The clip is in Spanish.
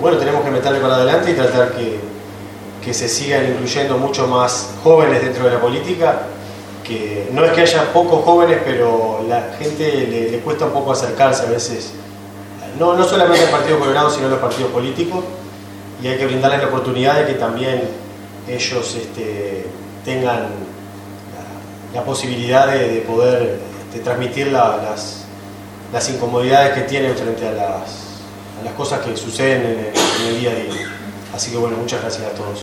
bueno, tenemos que meterle para adelante y tratar que, que se sigan incluyendo mucho más jóvenes dentro de la política, que no es que haya pocos jóvenes, pero la gente le, cuesta un poco acercarse a veces, no, no solamente al Partido Colorado, sino a los partidos políticos, y hay que brindarles la oportunidad de que también ellos este, tengan la, posibilidad de, de poder este, transmitir la- las, las incomodidades que tienen frente a las, las cosas que suceden en el día a día. Así que bueno, muchas gracias a todos.